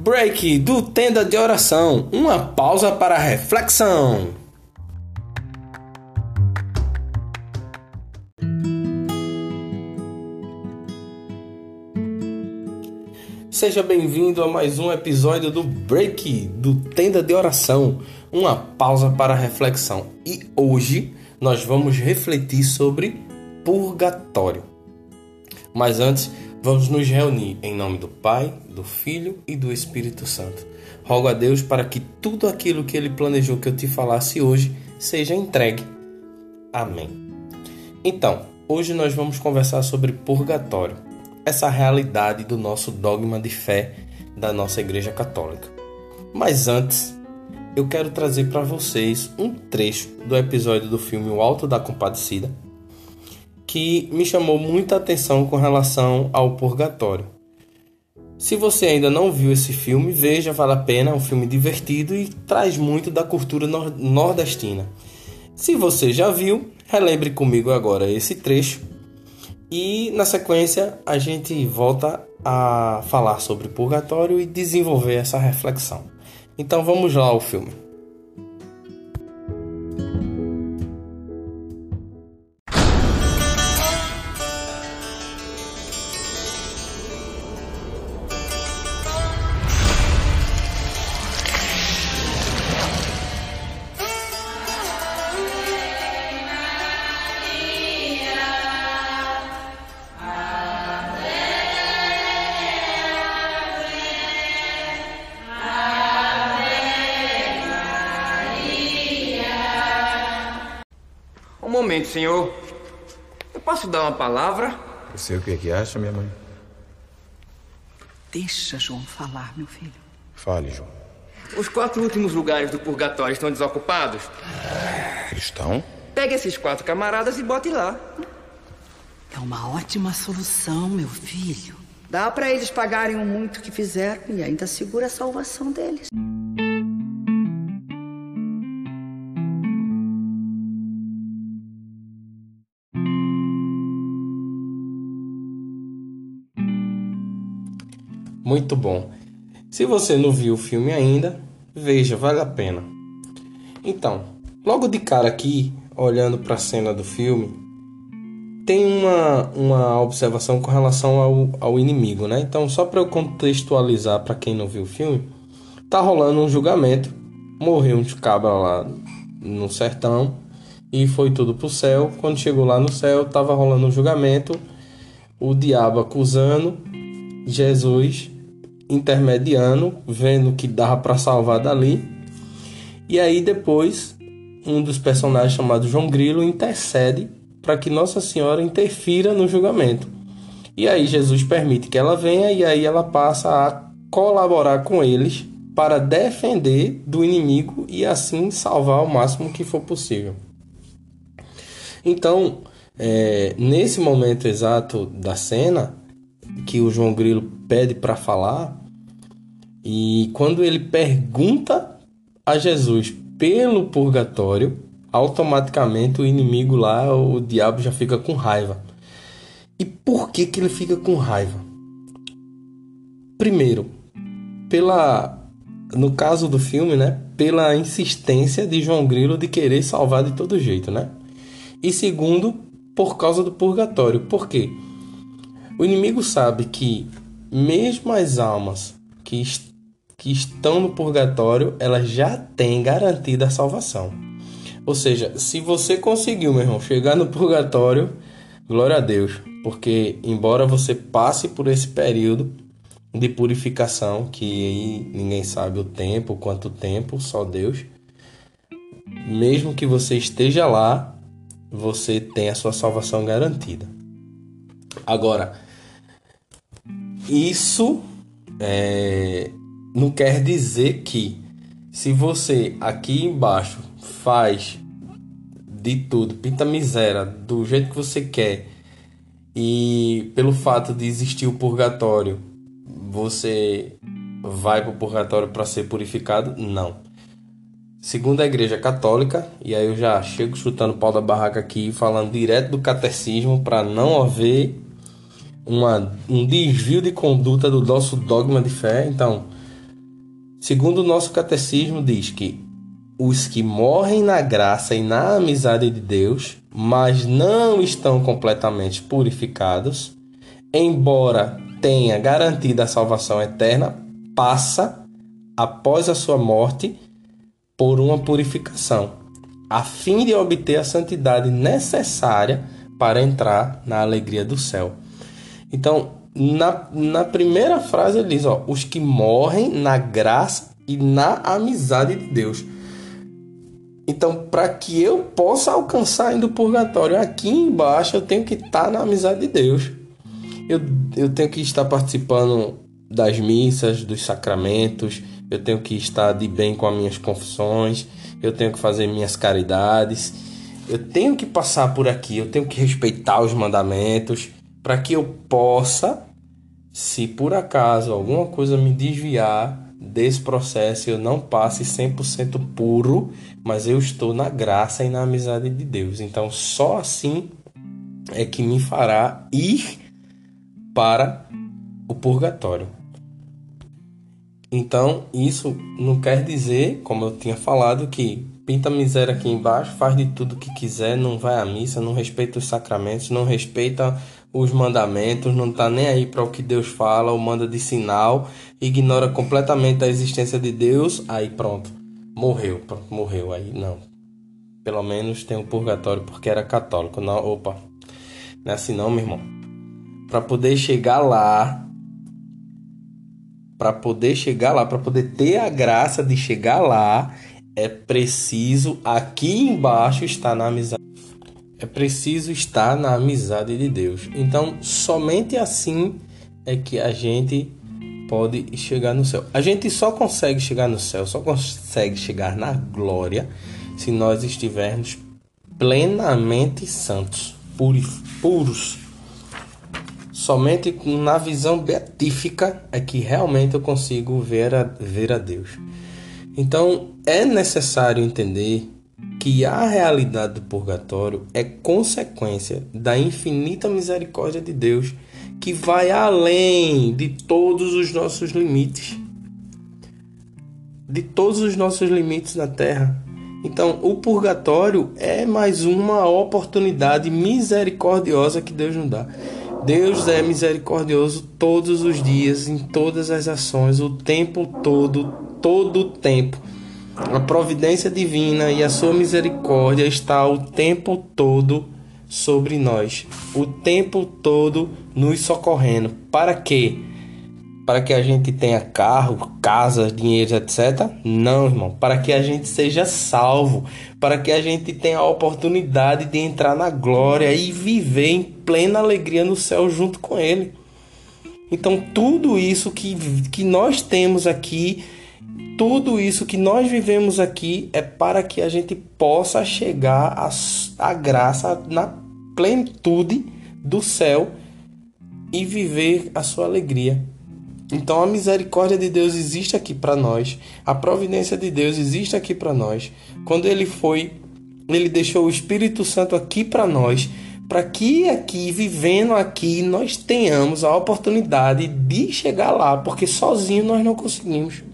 Break do Tenda de Oração, uma pausa para reflexão. Seja bem-vindo a mais um episódio do Break do Tenda de Oração, uma pausa para reflexão. E hoje nós vamos refletir sobre purgatório. Mas antes, vamos nos reunir em nome do Pai, do Filho e do Espírito Santo. Rogo a Deus para que tudo aquilo que ele planejou que eu te falasse hoje seja entregue. Amém. Então, hoje nós vamos conversar sobre purgatório essa realidade do nosso dogma de fé da nossa Igreja Católica. Mas antes, eu quero trazer para vocês um trecho do episódio do filme O Alto da Compadecida que me chamou muita atenção com relação ao purgatório. Se você ainda não viu esse filme, veja, vale a pena, é um filme divertido e traz muito da cultura nordestina. Se você já viu, relembre comigo agora esse trecho e na sequência a gente volta a falar sobre purgatório e desenvolver essa reflexão. Então vamos lá ao filme. Momento, senhor. Eu posso dar uma palavra? Você o que é que acha, minha mãe? Deixa João falar, meu filho. Fale, João. Os quatro últimos lugares do purgatório estão desocupados? Estão? Pegue esses quatro camaradas e bote lá. É uma ótima solução, meu filho. Dá para eles pagarem o muito que fizeram e ainda segura a salvação deles. Muito bom. Se você não viu o filme ainda, veja, vale a pena. Então, logo de cara aqui, olhando para a cena do filme, tem uma, uma observação com relação ao, ao inimigo, né? Então, só para eu contextualizar para quem não viu o filme, tá rolando um julgamento, morreu um cabra lá no sertão e foi tudo pro céu. Quando chegou lá no céu, tava rolando um julgamento, o diabo acusando Jesus intermediano, vendo que dava para salvar dali. E aí depois um dos personagens chamado João Grilo intercede para que Nossa Senhora interfira no julgamento. E aí Jesus permite que ela venha e aí ela passa a colaborar com eles para defender do inimigo e assim salvar o máximo que for possível. Então, é, nesse momento exato da cena que o João Grilo pede para falar, e quando ele pergunta a Jesus pelo purgatório, automaticamente o inimigo lá, o diabo já fica com raiva. E por que que ele fica com raiva? Primeiro, pela no caso do filme, né, pela insistência de João Grilo de querer salvar de todo jeito, né? E segundo, por causa do purgatório. Por quê? O inimigo sabe que mesmo as almas que que estão no purgatório, elas já têm garantida a salvação. Ou seja, se você conseguiu, meu irmão, chegar no purgatório, glória a Deus, porque embora você passe por esse período de purificação, que aí ninguém sabe o tempo, quanto tempo, só Deus. Mesmo que você esteja lá, você tem a sua salvação garantida. Agora, isso é, não quer dizer que se você aqui embaixo faz de tudo, pinta miséria do jeito que você quer e pelo fato de existir o purgatório, você vai para o purgatório para ser purificado? Não. segundo a Igreja Católica, e aí eu já chego chutando o pau da barraca aqui, falando direto do catecismo, para não haver uma, um desvio de conduta do nosso dogma de fé. Então, segundo o nosso catecismo, diz que os que morrem na graça e na amizade de Deus, mas não estão completamente purificados, embora tenha garantida a salvação eterna, passa após a sua morte por uma purificação, a fim de obter a santidade necessária para entrar na alegria do céu. Então, na, na primeira frase ele diz: ó, os que morrem na graça e na amizade de Deus. Então, para que eu possa alcançar ainda o purgatório, aqui embaixo eu tenho que estar tá na amizade de Deus. Eu, eu tenho que estar participando das missas, dos sacramentos, eu tenho que estar de bem com as minhas confissões, eu tenho que fazer minhas caridades, eu tenho que passar por aqui, eu tenho que respeitar os mandamentos, para que eu possa, se por acaso alguma coisa me desviar desse processo, eu não passe 100% puro, mas eu estou na graça e na amizade de Deus. Então, só assim é que me fará ir para o purgatório. Então, isso não quer dizer, como eu tinha falado, que pinta miséria aqui embaixo, faz de tudo que quiser, não vai à missa, não respeita os sacramentos, não respeita os mandamentos, não está nem aí para o que Deus fala ou manda de sinal, ignora completamente a existência de Deus, aí pronto, morreu, pronto, morreu aí não. Pelo menos tem um purgatório porque era católico. Não, opa. Não é assim não, meu irmão. Para poder chegar lá, para poder chegar lá, para poder ter a graça de chegar lá, é preciso aqui embaixo estar na amizade é preciso estar na amizade de Deus. Então, somente assim é que a gente pode chegar no céu. A gente só consegue chegar no céu, só consegue chegar na glória se nós estivermos plenamente santos, puros. Somente na visão beatífica é que realmente eu consigo ver a, ver a Deus. Então é necessário entender que a realidade do purgatório é consequência da infinita misericórdia de Deus, que vai além de todos os nossos limites. De todos os nossos limites na terra. Então, o purgatório é mais uma oportunidade misericordiosa que Deus nos dá. Deus é misericordioso todos os dias, em todas as ações, o tempo todo, todo o tempo. A providência divina e a sua misericórdia está o tempo todo sobre nós, o tempo todo nos socorrendo. Para quê? Para que a gente tenha carro, casa, dinheiro, etc? Não, irmão. Para que a gente seja salvo, para que a gente tenha a oportunidade de entrar na glória e viver em plena alegria no céu junto com Ele. Então, tudo isso que, que nós temos aqui tudo isso que nós vivemos aqui é para que a gente possa chegar à, graça na plenitude do céu e viver a sua alegria. Então a misericórdia de Deus existe aqui para nós, a providência de Deus existe aqui para nós. Quando ele foi, ele deixou o Espírito Santo aqui para nós, para que aqui, vivendo aqui, nós tenhamos a oportunidade de chegar lá, porque sozinho nós não conseguimos.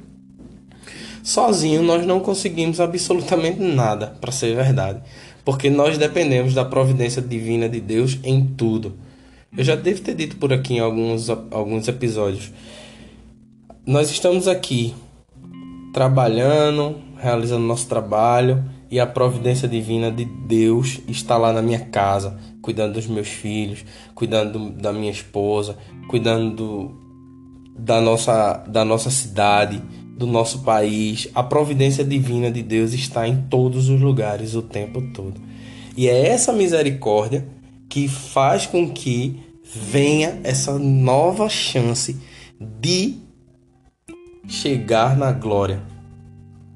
Sozinho nós não conseguimos absolutamente nada, para ser verdade, porque nós dependemos da providência divina de Deus em tudo. Eu já devo ter dito por aqui em alguns, alguns episódios. Nós estamos aqui trabalhando, realizando nosso trabalho e a providência divina de Deus está lá na minha casa, cuidando dos meus filhos, cuidando da minha esposa, cuidando da nossa, da nossa cidade, do nosso país, a providência divina de Deus está em todos os lugares o tempo todo. E é essa misericórdia que faz com que venha essa nova chance de chegar na glória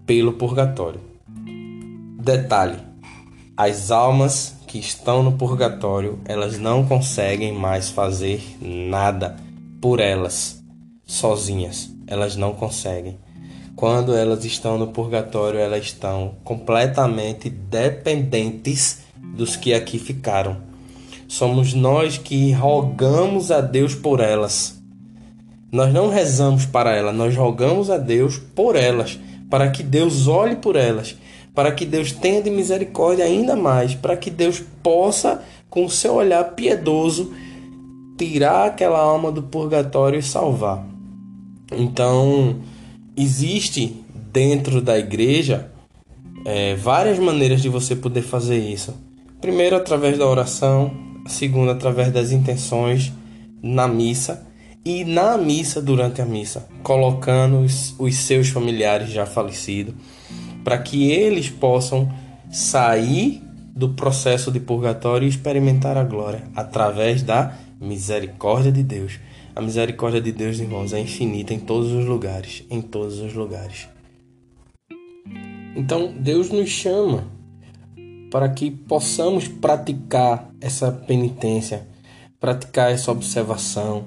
pelo purgatório. Detalhe: as almas que estão no purgatório, elas não conseguem mais fazer nada por elas sozinhas. Elas não conseguem quando elas estão no purgatório, elas estão completamente dependentes dos que aqui ficaram. Somos nós que rogamos a Deus por elas. Nós não rezamos para elas, nós rogamos a Deus por elas, para que Deus olhe por elas, para que Deus tenha de misericórdia ainda mais, para que Deus possa, com o seu olhar piedoso, tirar aquela alma do purgatório e salvar. Então, existe dentro da igreja é, várias maneiras de você poder fazer isso. Primeiro, através da oração, segundo, através das intenções na missa. E na missa durante a missa, colocando os, os seus familiares já falecidos, para que eles possam sair do processo de purgatório e experimentar a glória. Através da misericórdia de Deus. A misericórdia de Deus, irmãos, é infinita em todos os lugares, em todos os lugares. Então, Deus nos chama para que possamos praticar essa penitência, praticar essa observação,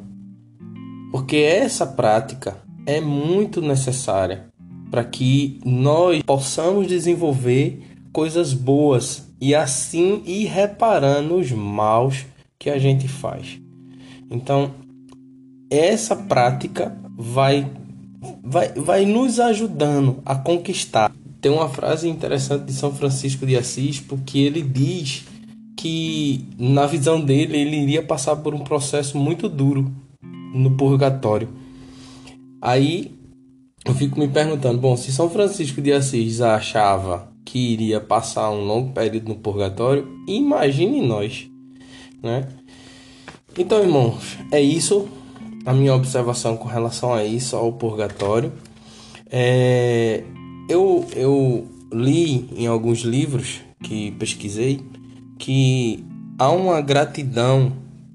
porque essa prática é muito necessária para que nós possamos desenvolver coisas boas e assim ir reparando os maus que a gente faz. Então, essa prática vai, vai, vai nos ajudando a conquistar. Tem uma frase interessante de São Francisco de Assis, porque ele diz que, na visão dele, ele iria passar por um processo muito duro no purgatório. Aí eu fico me perguntando: bom, se São Francisco de Assis achava que iria passar um longo período no purgatório, imagine nós, né? Então, irmãos, é isso a minha observação com relação a isso, ao purgatório. É, eu, eu li em alguns livros que pesquisei que há uma gratidão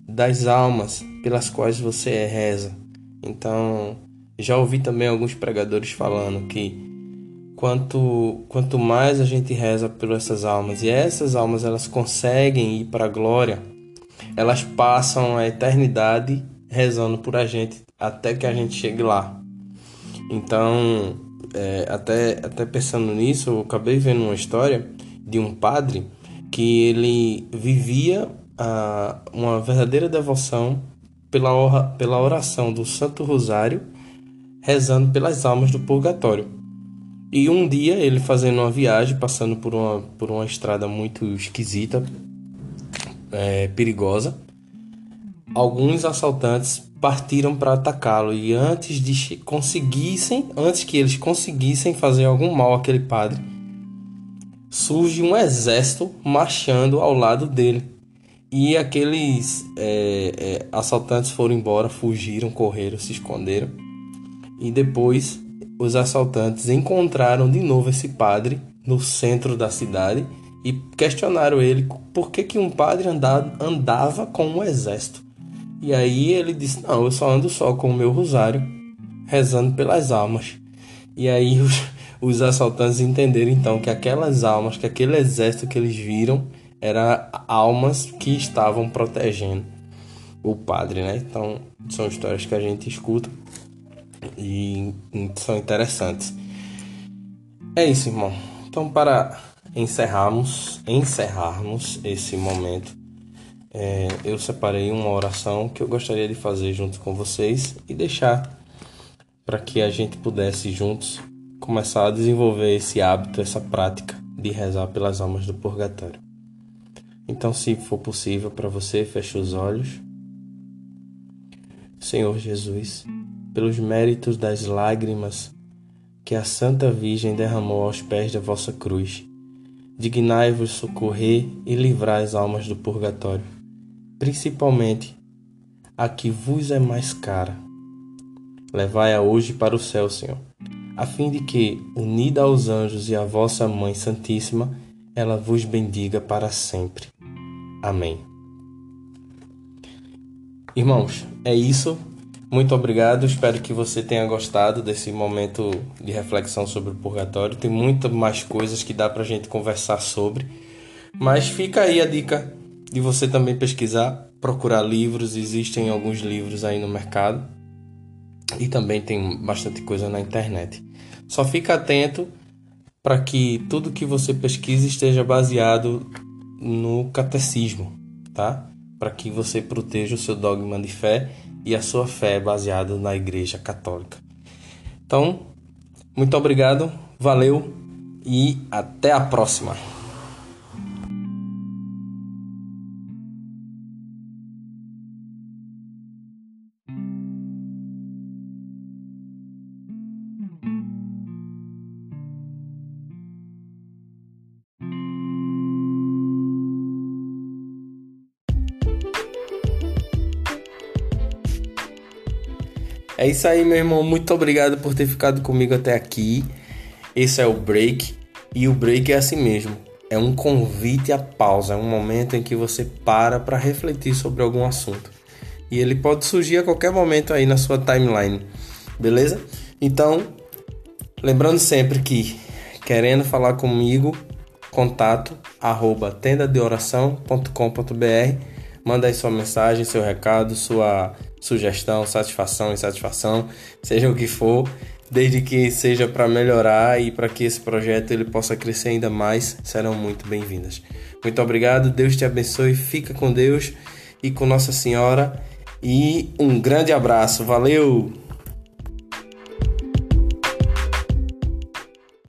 das almas pelas quais você reza. Então, já ouvi também alguns pregadores falando que quanto, quanto mais a gente reza por essas almas e essas almas elas conseguem ir para a glória, elas passam a eternidade rezando por a gente até que a gente chegue lá. Então, é, até, até pensando nisso, eu acabei vendo uma história de um padre que ele vivia a, uma verdadeira devoção pela, pela oração do Santo Rosário, rezando pelas almas do purgatório. E um dia ele fazendo uma viagem, passando por uma, por uma estrada muito esquisita, é, perigosa, alguns assaltantes partiram para atacá-lo e antes de conseguissem, antes que eles conseguissem fazer algum mal àquele padre, surge um exército marchando ao lado dele. E aqueles é, é, assaltantes foram embora, fugiram, correram, se esconderam. E depois os assaltantes encontraram de novo esse padre no centro da cidade e questionaram ele por que, que um padre andava, andava com um exército. E aí ele disse: Não, eu só ando só com o meu rosário, rezando pelas almas. E aí os, os assaltantes entenderam então que aquelas almas, que aquele exército que eles viram, eram almas que estavam protegendo o padre, né? Então são histórias que a gente escuta e são interessantes. É isso, irmão. Então para encerrarmos, encerrarmos esse momento é, eu separei uma oração que eu gostaria de fazer junto com vocês e deixar para que a gente pudesse juntos começar a desenvolver esse hábito, essa prática de rezar pelas almas do purgatório. Então, se for possível para você, feche os olhos. Senhor Jesus, pelos méritos das lágrimas que a Santa Virgem derramou aos pés da vossa cruz, dignai-vos socorrer e livrar as almas do purgatório principalmente a que vos é mais cara. Levai-a hoje para o céu, Senhor, a fim de que, unida aos anjos e à vossa Mãe Santíssima, ela vos bendiga para sempre. Amém. Irmãos, é isso. Muito obrigado. Espero que você tenha gostado desse momento de reflexão sobre o purgatório. Tem muitas mais coisas que dá para a gente conversar sobre. Mas fica aí a dica de você também pesquisar, procurar livros, existem alguns livros aí no mercado. e também tem bastante coisa na internet. Só fica atento para que tudo que você pesquise esteja baseado no catecismo, tá? Para que você proteja o seu dogma de fé e a sua fé baseada na Igreja Católica. Então, muito obrigado, valeu e até a próxima. É isso aí, meu irmão. Muito obrigado por ter ficado comigo até aqui. Esse é o break. E o break é assim mesmo. É um convite à pausa, é um momento em que você para para refletir sobre algum assunto. E ele pode surgir a qualquer momento aí na sua timeline. Beleza? Então, lembrando sempre que querendo falar comigo, contato arroba tendadeoração.com.br Manda aí sua mensagem, seu recado, sua sugestão, satisfação, insatisfação, seja o que for, desde que seja para melhorar e para que esse projeto ele possa crescer ainda mais, serão muito bem-vindas. Muito obrigado, Deus te abençoe, fica com Deus e com Nossa Senhora e um grande abraço, valeu!